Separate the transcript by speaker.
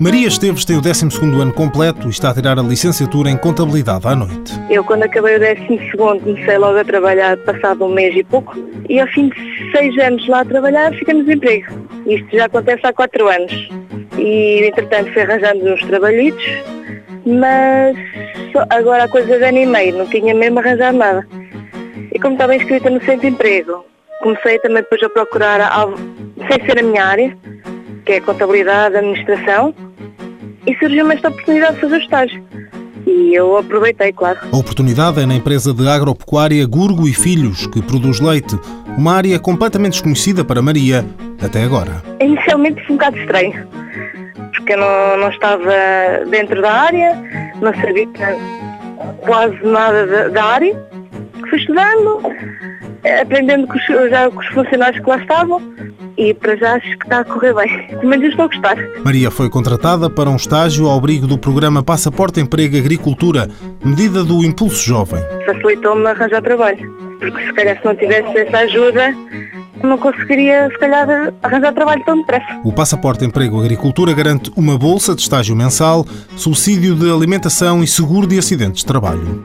Speaker 1: Maria Esteves tem o 12 ano completo e está a tirar a licenciatura em Contabilidade à noite.
Speaker 2: Eu, quando acabei o 12 comecei logo a trabalhar, passado um mês e pouco, e ao fim de seis anos lá a trabalhar, fiquei no desemprego. Isto já acontece há quatro anos. E, entretanto, fui arranjando uns trabalhitos, mas agora a coisa de ano e meio, não tinha mesmo arranjado nada. E como estava inscrita no centro de emprego, comecei também depois a procurar algo sem ser a minha área, que é contabilidade, administração, e surgiu-me esta oportunidade de fazer o estágio. E eu aproveitei, claro.
Speaker 1: A oportunidade é na empresa de agropecuária Gurgo e Filhos, que produz leite, uma área completamente desconhecida para Maria até agora.
Speaker 2: Inicialmente foi um bocado estranho, porque eu não, não estava dentro da área, não sabia quase nada da, da área. Fui estudando, aprendendo com os, já com os funcionários que lá estavam e para já acho que está a correr bem. Pelo menos estou a gostar.
Speaker 1: Maria foi contratada para um estágio ao abrigo do programa Passaporte Emprego Agricultura, medida do Impulso Jovem.
Speaker 2: Facilitou-me arranjar trabalho, porque se calhar se não tivesse essa ajuda não conseguiria, se calhar, arranjar trabalho tão depressa.
Speaker 1: O Passaporte Emprego Agricultura garante uma bolsa de estágio mensal, subsídio de alimentação e seguro de acidentes de trabalho.